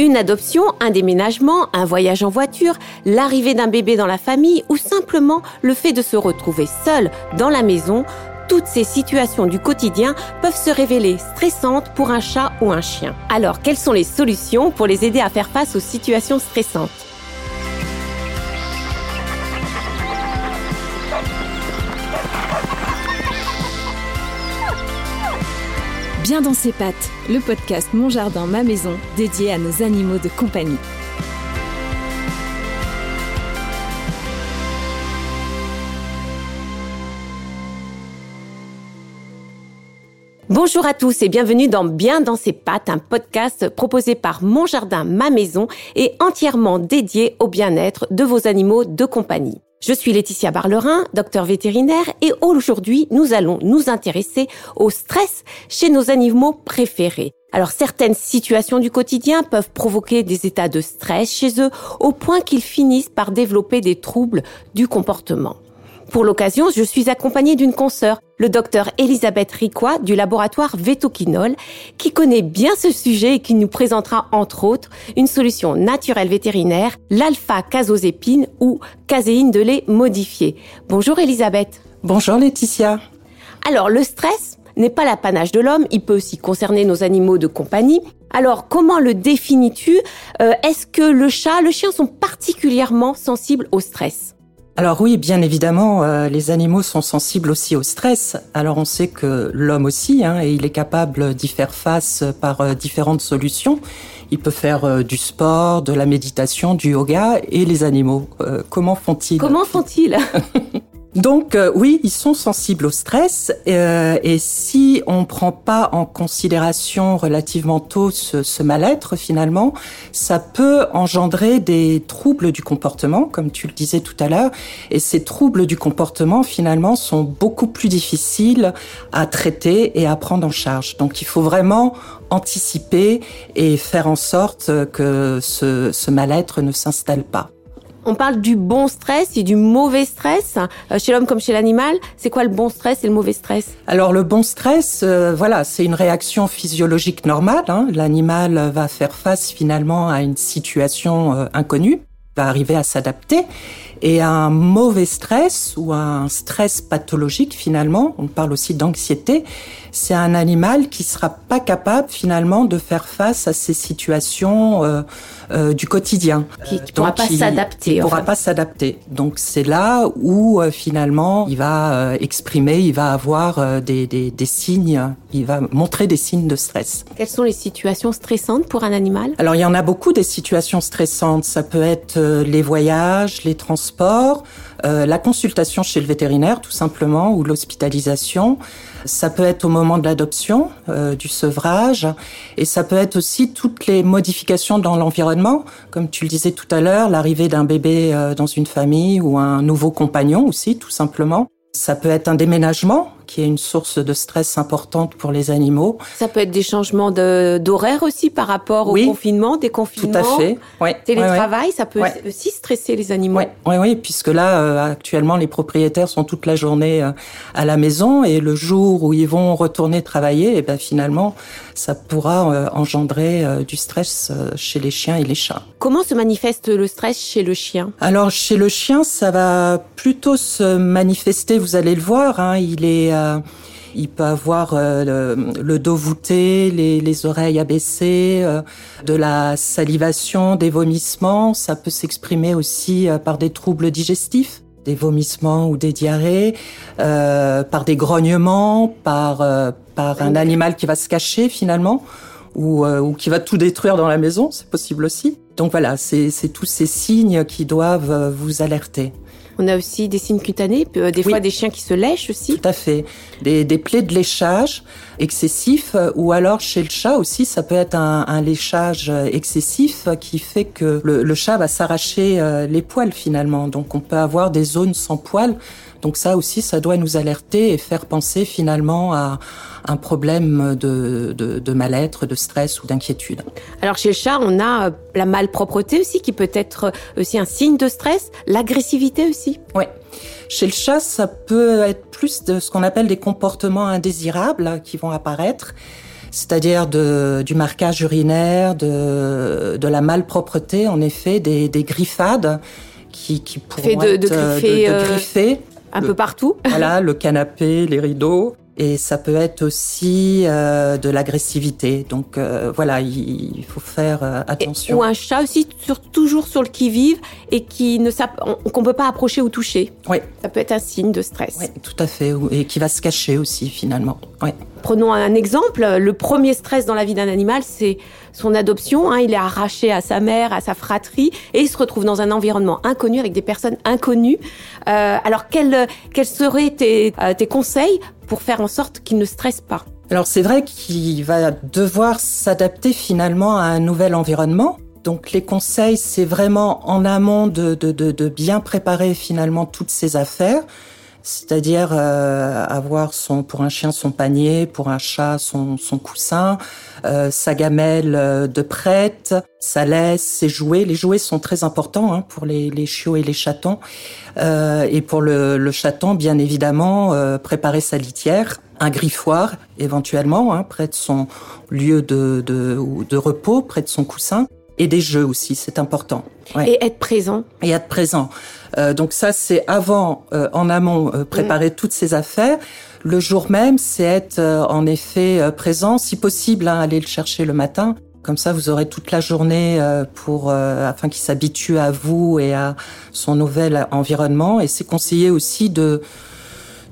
Une adoption, un déménagement, un voyage en voiture, l'arrivée d'un bébé dans la famille ou simplement le fait de se retrouver seul dans la maison, toutes ces situations du quotidien peuvent se révéler stressantes pour un chat ou un chien. Alors, quelles sont les solutions pour les aider à faire face aux situations stressantes? Bien dans ses pattes, le podcast Mon Jardin, ma maison, dédié à nos animaux de compagnie. Bonjour à tous et bienvenue dans Bien dans ses pattes, un podcast proposé par Mon Jardin, ma maison et entièrement dédié au bien-être de vos animaux de compagnie. Je suis Laetitia Barlerin, docteur vétérinaire, et aujourd'hui, nous allons nous intéresser au stress chez nos animaux préférés. Alors certaines situations du quotidien peuvent provoquer des états de stress chez eux au point qu'ils finissent par développer des troubles du comportement. Pour l'occasion, je suis accompagnée d'une consoeur, le docteur Elisabeth Ricois du laboratoire Vetoquinol, qui connaît bien ce sujet et qui nous présentera entre autres une solution naturelle vétérinaire, l'alpha-casozépine ou caséine de lait modifiée. Bonjour Elisabeth. Bonjour Laetitia. Alors le stress n'est pas l'apanage de l'homme, il peut aussi concerner nos animaux de compagnie. Alors comment le définis-tu? Euh, Est-ce que le chat, le chien sont particulièrement sensibles au stress? Alors oui, bien évidemment, euh, les animaux sont sensibles aussi au stress. Alors on sait que l'homme aussi, hein, et il est capable d'y faire face par euh, différentes solutions. Il peut faire euh, du sport, de la méditation, du yoga, et les animaux, comment font-ils? Comment font-ils? Donc euh, oui, ils sont sensibles au stress euh, et si on prend pas en considération relativement tôt ce, ce mal-être finalement, ça peut engendrer des troubles du comportement, comme tu le disais tout à l'heure. Et ces troubles du comportement finalement sont beaucoup plus difficiles à traiter et à prendre en charge. Donc il faut vraiment anticiper et faire en sorte que ce, ce mal-être ne s'installe pas. On parle du bon stress et du mauvais stress euh, chez l'homme comme chez l'animal. C'est quoi le bon stress et le mauvais stress Alors le bon stress, euh, voilà, c'est une réaction physiologique normale. Hein. L'animal va faire face finalement à une situation euh, inconnue, va arriver à s'adapter. Et un mauvais stress ou un stress pathologique finalement, on parle aussi d'anxiété, c'est un animal qui sera pas capable finalement de faire face à ces situations euh, euh, du quotidien. Qui ne pourra pas s'adapter. Il pourra pas s'adapter. Donc c'est là où euh, finalement il va euh, exprimer, il va avoir euh, des, des, des, signes, il va montrer des signes de stress. Quelles sont les situations stressantes pour un animal? Alors il y en a beaucoup des situations stressantes. Ça peut être les voyages, les transports, la consultation chez le vétérinaire tout simplement ou l'hospitalisation. Ça peut être au moment de l'adoption, euh, du sevrage, et ça peut être aussi toutes les modifications dans l'environnement, comme tu le disais tout à l'heure, l'arrivée d'un bébé euh, dans une famille ou un nouveau compagnon aussi, tout simplement. Ça peut être un déménagement, qui est une source de stress importante pour les animaux. Ça peut être des changements d'horaire aussi par rapport au confinement, des confinements. Tout à fait. Télétravail, ça peut aussi stresser les animaux. Oui, oui, puisque là, euh, actuellement, les propriétaires sont toute la journée euh, à la maison et le jour où ils vont retourner travailler, et eh ben finalement, ça pourra euh, engendrer du stress chez les chiens et les chats. Comment se manifeste le stress chez le chien? Alors chez le chien, ça va plutôt se manifester. Vous allez le voir, hein, il est il peut avoir euh, le, dos voûté, les, oreilles abaissées, euh, de la salivation, des vomissements. Ça peut s'exprimer aussi euh, par des troubles digestifs, des vomissements ou des diarrhées, par des grognements, par, par un animal qui va se cacher finalement. Ou, ou qui va tout détruire dans la maison, c'est possible aussi. Donc voilà, c'est tous ces signes qui doivent vous alerter. On a aussi des signes cutanés, euh, des fois des chiens qui se lèchent aussi. Tout à fait. Des, des plaies de léchage excessif, euh, ou alors chez le chat aussi, ça peut être un, un léchage excessif qui fait que le, le chat va s'arracher euh, les poils finalement. Donc on peut avoir des zones sans poils. Donc ça aussi, ça doit nous alerter et faire penser finalement à un problème de, de, de mal-être, de stress ou d'inquiétude. Alors chez le chat, on a la malpropreté aussi qui peut être aussi un signe de stress, l'agressivité aussi. Oui. Chez le chat, ça peut être plus de ce qu'on appelle des comportements indésirables qui vont apparaître. c'est-à-dire du marquage urinaire, de, de la malpropreté, en effet, des, des griffades qui, qui pourront de, de, griffer, de, griffer un peu partout. Voilà, le canapé, les rideaux. Et ça peut être aussi euh, de l'agressivité. Donc euh, voilà, il, faut faire euh, attention. ou un chat aussi, sur, toujours sur le qui-vive et qui ne qu'on peut pas approcher ou toucher. Oui. Ça peut être un signe de stress. Oui, tout à fait. Et qui va se cacher aussi finalement. Oui. Prenons un exemple. Le premier stress dans la vie d'un animal, c'est son adoption. Hein. Il est arraché à sa mère, à sa fratrie, et il se retrouve dans un environnement inconnu avec des personnes inconnues. Euh, alors, quels, seraient tes, euh, tes conseils pour faire en sorte qu'il ne stresse pas? Alors, c'est vrai qu'il va devoir s'adapter finalement à un nouvel environnement. Donc les conseils, c'est vraiment en amont de, de bien préparer finalement toutes ces affaires c'est-à-dire euh, avoir son pour un chien son panier, pour un chat son, son coussin, euh, sa gamelle euh, de prête, sa laisse, ses jouets. Les jouets sont très importants hein, pour les, les chiots et les chatons. et pour le, le, chaton, bien évidemment, préparer sa litière, un griffoir éventuellement hein, près de son lieu de, de, de repos, près de son coussin et des jeux aussi, c'est important. Et être présent. Et être présent. Euh, donc ça, c'est avant, euh, en amont, euh, préparer mm. toutes ces affaires. Le jour même, c'est être en effet présent, si possible, hein, aller le chercher le matin. Comme ça, vous aurez toute la journée pour afin qu'il s'habitue à vous et à son nouvel environnement. Et c'est conseillé aussi de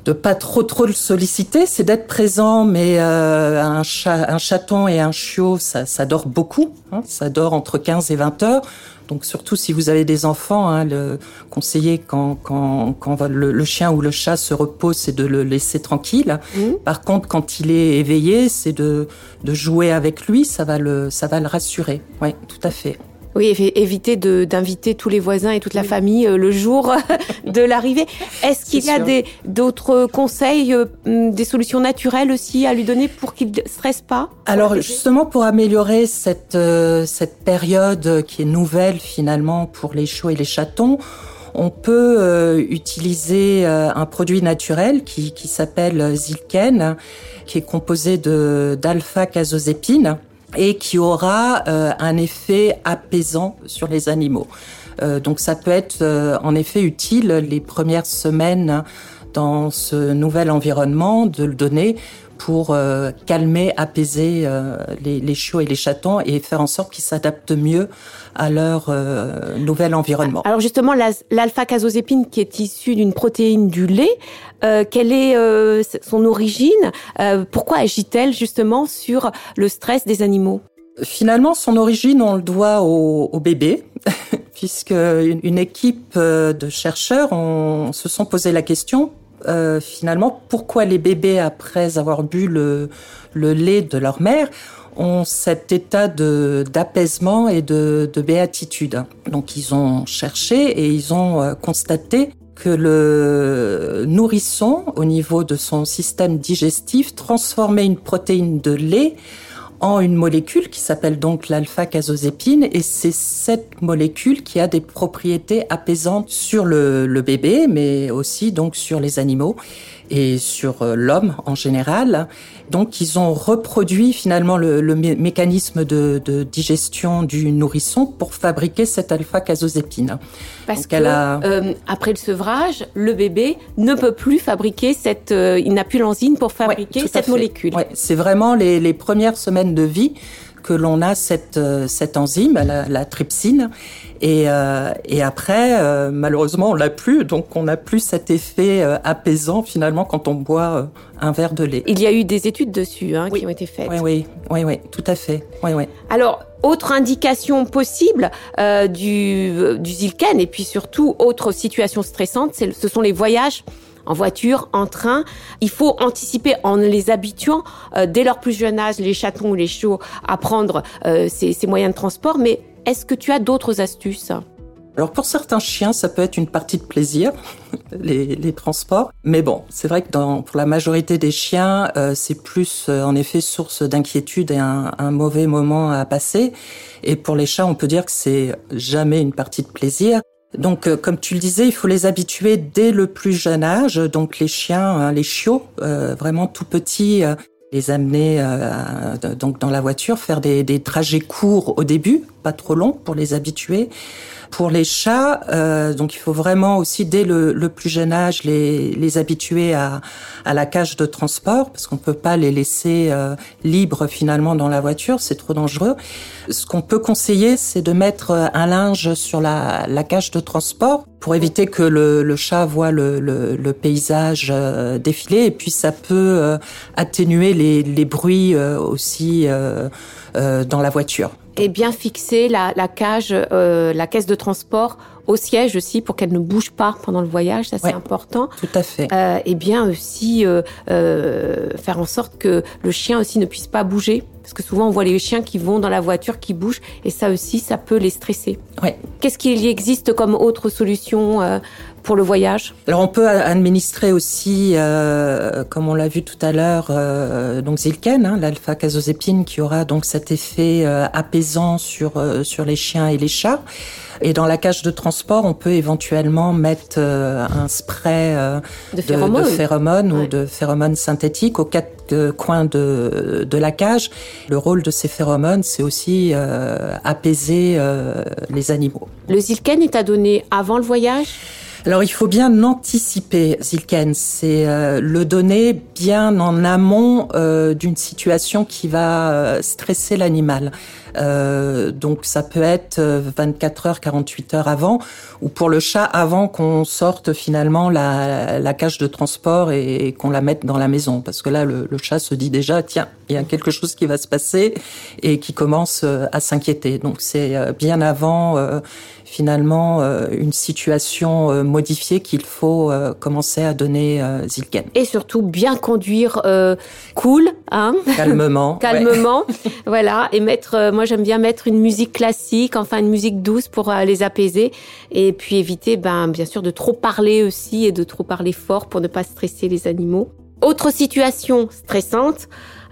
de pas trop trop le solliciter, c'est d'être présent, mais euh, un, chat, un chaton et un chiot, ça, ça dort beaucoup, hein, ça dort entre 15 et 20 heures. Donc surtout si vous avez des enfants, hein, le conseiller quand, quand, quand le, chien ou le chat se repose, c'est de le laisser tranquille. Mmh. Par contre, quand il est éveillé, c'est de, de jouer avec lui, ça va le, ça va le rassurer. Oui, tout à fait. Oui, éviter d'inviter tous les voisins et toute la famille euh, le jour de l'arrivée. Est-ce qu'il y a d'autres conseils, euh, des solutions naturelles aussi à lui donner pour qu'il ne stresse pas Alors justement, pour améliorer cette, euh, cette période qui est nouvelle finalement pour les chiots et les chatons, on peut utiliser un produit naturel qui, qui s'appelle Zilken, qui est composé d'alpha-casozépine et qui aura euh, un effet apaisant sur les animaux. Euh, donc ça peut être euh, en effet utile les premières semaines dans ce nouvel environnement de le donner pour calmer, apaiser les, les, chiots et les chatons et faire en sorte qu'ils s'adaptent mieux à leur nouvel environnement. Alors justement, l'alpha-casozépine qui est issue d'une protéine du lait, euh, quelle est euh, son origine euh, Pourquoi agit-elle justement sur le stress des animaux? Finalement, son origine, on le doit au, au bébé, puisque une, équipe de chercheurs se sont posé la question euh, finalement pourquoi les bébés, après avoir bu le, le lait de leur mère, ont cet état de d'apaisement et de, de béatitude? Donc ils ont cherché et ils ont constaté que le nourrisson, au niveau de son système digestif, transformait une protéine de lait en une molécule qui s'appelle donc l'alpha-casozépine et c'est cette molécule qui a des propriétés apaisantes sur le, le, bébé mais aussi donc sur les animaux et sur euh, l'homme en général. Donc ils ont reproduit finalement le, le mécanisme de, de, digestion du nourrisson pour fabriquer cette alpha-casozépine. Parce qu'elle a... Euh, après le sevrage, le bébé ne peut plus fabriquer cette, euh, il n'a plus l'enzyme pour fabriquer cette molécule. Ouais, c'est vraiment les, les premières semaines de vie que l'on a cette, euh, cette enzyme, la, la trypsine. Et, euh, et après, euh, malheureusement, on l'a plus, donc on n'a plus cet effet euh, apaisant finalement quand on boit un verre de lait. Il y a eu des études dessus hein, qui ont été faites. Oui, oui, oui, oui, tout à fait. Oui, oui. Alors, autre indication possible du, du Zilken et puis surtout autre situation stressante, ce sont les voyages en voiture, en train. Il faut anticiper en les habituant euh, dès leur plus jeune âge, les chatons ou les chiots, à prendre euh, ces, moyens de transport. Mais est-ce que tu as d'autres astuces? Alors pour certains chiens, ça peut être une partie de plaisir, les, transports. Mais bon, c'est vrai que pour la majorité des chiens, euh, c'est plus en effet source d'inquiétude et un, un, mauvais moment à passer. Et pour les chats, on peut dire que c'est jamais une partie de plaisir. Donc, euh, comme tu le disais, il faut les habituer dès le plus jeune âge. Donc, les chiens, hein, les chiots, euh, vraiment tout petits, euh, les amener donc dans la voiture, faire des trajets courts au début, pas trop longs pour les habituer. Pour les chats, euh, donc il faut vraiment aussi dès le, le plus jeune âge les, les habituer à, à, la cage de transport parce qu'on peut pas les laisser euh, libres finalement dans la voiture, c'est trop dangereux. Ce qu'on peut conseiller, c'est de mettre un linge sur la, la cage de transport pour éviter que le, le chat voit le, le, le paysage euh, défiler et puis ça peut euh, atténuer les, les bruits euh, aussi dans la voiture et bien fixer la, la cage, euh, la caisse de transport au siège aussi pour qu'elle ne bouge pas pendant le voyage, ça c'est important. Tout à fait. Euh, et bien aussi euh, euh, faire en sorte que le chien aussi ne puisse pas bouger, parce que souvent on voit les chiens qui vont dans la voiture qui bougent, et ça aussi ça peut les stresser. Ouais. Qu'est-ce qu'il y existe comme autre solution euh, pour le voyage? Alors on peut administrer aussi, euh, comme on l'a vu tout à l'heure, euh, donc Zilken, hein, l'alpha-casozépine, qui aura donc cet effet apaisant sur sur les chiens et les chats. Et dans la cage de transport, on peut éventuellement mettre un spray de phéromones, de, de phéromones Ouais. ou de phéromones synthétiques aux quatre coins de, de la cage. Le rôle de ces phéromones, c'est aussi euh, apaiser euh, les animaux. Le Zilken est à donner avant le voyage? Alors il faut bien anticiper Zilken, c'est euh, le donner bien en amont euh, d'une situation qui va euh, stresser l'animal. Euh, donc ça peut être euh, 24 heures, 48 heures avant, ou pour le chat avant qu'on sorte finalement la, la cage de transport et, et qu'on la mette dans la maison, parce que là le, le chat se dit déjà tiens il y a quelque chose qui va se passer et qui commence euh, à s'inquiéter. Donc c'est euh, bien avant euh, finalement euh, une situation euh, modifiée qu'il faut euh, commencer à donner euh, Zilken. et surtout bien conduire euh, cool, hein Calmement. ouais. calmement, voilà, et mettre. euh, moi, j'aime bien mettre une musique classique, enfin une musique douce pour euh, les apaiser, et puis éviter, ben, bien sûr, de trop parler aussi et de trop parler fort pour ne pas stresser les animaux. Autre situation stressante,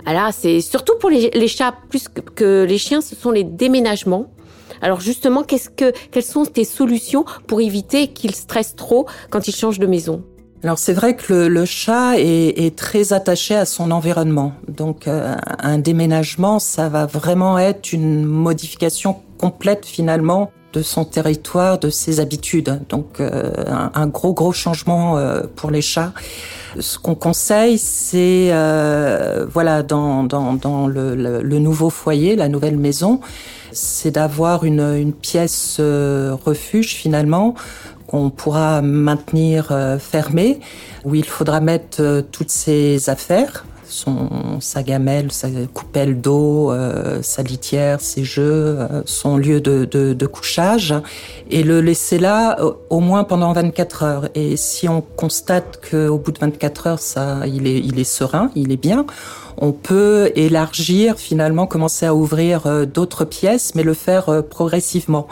là, c'est surtout pour les, les chats plus que, que les chiens, ce sont les déménagements. Alors justement, qu'est-ce que, quelles sont tes solutions pour éviter qu'ils stressent trop quand ils changent de maison? Alors c'est vrai que le, le chat est, est, très attaché à son environnement. Donc euh, un déménagement, ça va vraiment être une modification complète finalement de son territoire, de ses habitudes. Donc euh, un, gros gros changement euh, pour les chats. Ce qu'on conseille, c'est euh, voilà dans, dans, dans le, le, le, nouveau foyer, la nouvelle maison, c'est d'avoir une, une, pièce euh, refuge finalement qu'on pourra maintenir euh, fermée, où il faudra mettre euh, toutes ses affaires, son, sa gamelle, sa coupelle d'eau, euh, sa litière, ses jeux, euh, son lieu de, de, de, couchage, et le laisser là au moins pendant 24 heures. Et si on constate qu'au bout de 24 heures, ça, il est, il est serein, il est bien, on peut élargir finalement, commencer à ouvrir euh, d'autres pièces, mais le faire progressivement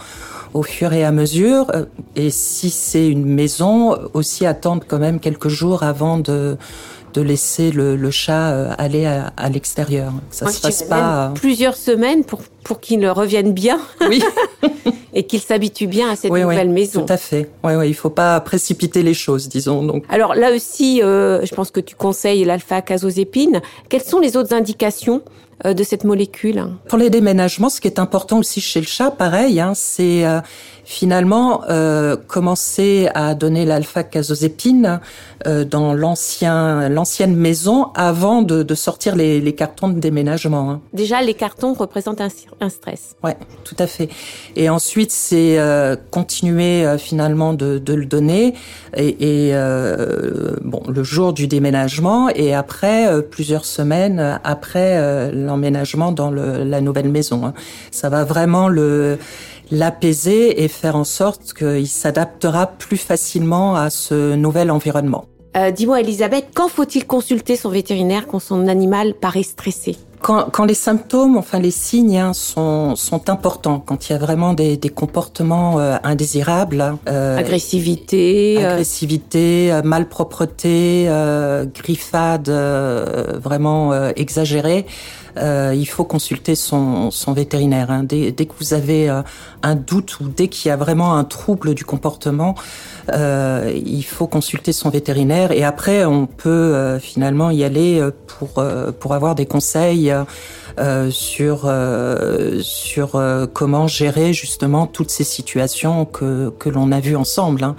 au fur et à mesure. Et si c'est une maison, aussi attendre quand même quelques jours avant de de laisser le, le chat aller à, à l'extérieur. Ça Moi, se passe pas plusieurs semaines pour pour qu'il revienne bien. Oui. et qu'il s'habitue bien à cette oui, nouvelle oui, maison. Tout à fait. Oui, oui, il faut pas précipiter les choses, disons. Donc. Alors là aussi, euh, je pense que tu conseilles l'alpha-casozépine. Quelles sont les autres indications euh, de cette molécule Pour les déménagements, ce qui est important aussi chez le chat, pareil, hein, c'est euh, finalement euh, commencer à donner l'alpha-casozépine euh, dans l'ancien l'ancienne maison avant de, de sortir les, les, cartons de déménagement. Hein. Déjà, les cartons représentent un, un stress. Ouais, tout à fait. Et ensuite, c'est euh, continuer euh, finalement de, de, le donner et, et euh, bon le jour du déménagement et après euh, plusieurs semaines après euh, l'emménagement dans le, la nouvelle maison. Hein. Ça va vraiment le l'apaiser et faire en sorte qu'il s'adaptera plus facilement à ce nouvel environnement. Euh, Dis-moi, Elisabeth, quand faut-il consulter son vétérinaire quand son animal paraît stressé? Quand, quand, les symptômes, enfin les signes hein, sont, sont importants, quand il y a vraiment des, des comportements euh, indésirables, euh, agressivité, agressivité, euh, malpropreté, griffade vraiment exagérée, euh, il faut consulter son, son vétérinaire. Hein. Dès, dès, que vous avez euh, un doute ou dès qu'il y a vraiment un trouble du comportement, euh, il faut consulter son vétérinaire. Et après, on peut finalement y aller pour pour avoir des conseils. sur sur comment gérer justement toutes ces situations que que l'on a vues ensemble. Hein.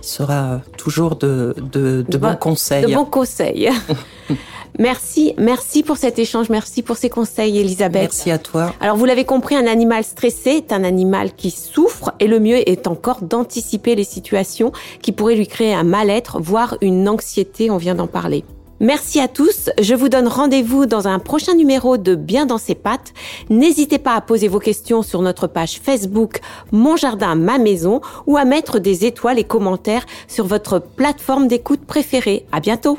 Il sera toujours de de, de bons conseils. De bons conseils. Merci, merci pour cet échange, merci pour ces conseils, Elisabeth. Merci à toi. Alors, vous l'avez compris, un animal stressé est un animal qui souffre et le mieux est encore d'anticiper les situations qui pourraient lui créer un mal-être, voire une anxiété, on vient d'en parler. Merci à tous. Je vous donne rendez-vous dans un prochain numéro de Bien dans ses pattes. N'hésitez pas à poser vos questions sur notre page Facebook Mon Jardin, ma maison ou à mettre des étoiles et commentaires sur votre plateforme d'écoute préférée. À bientôt.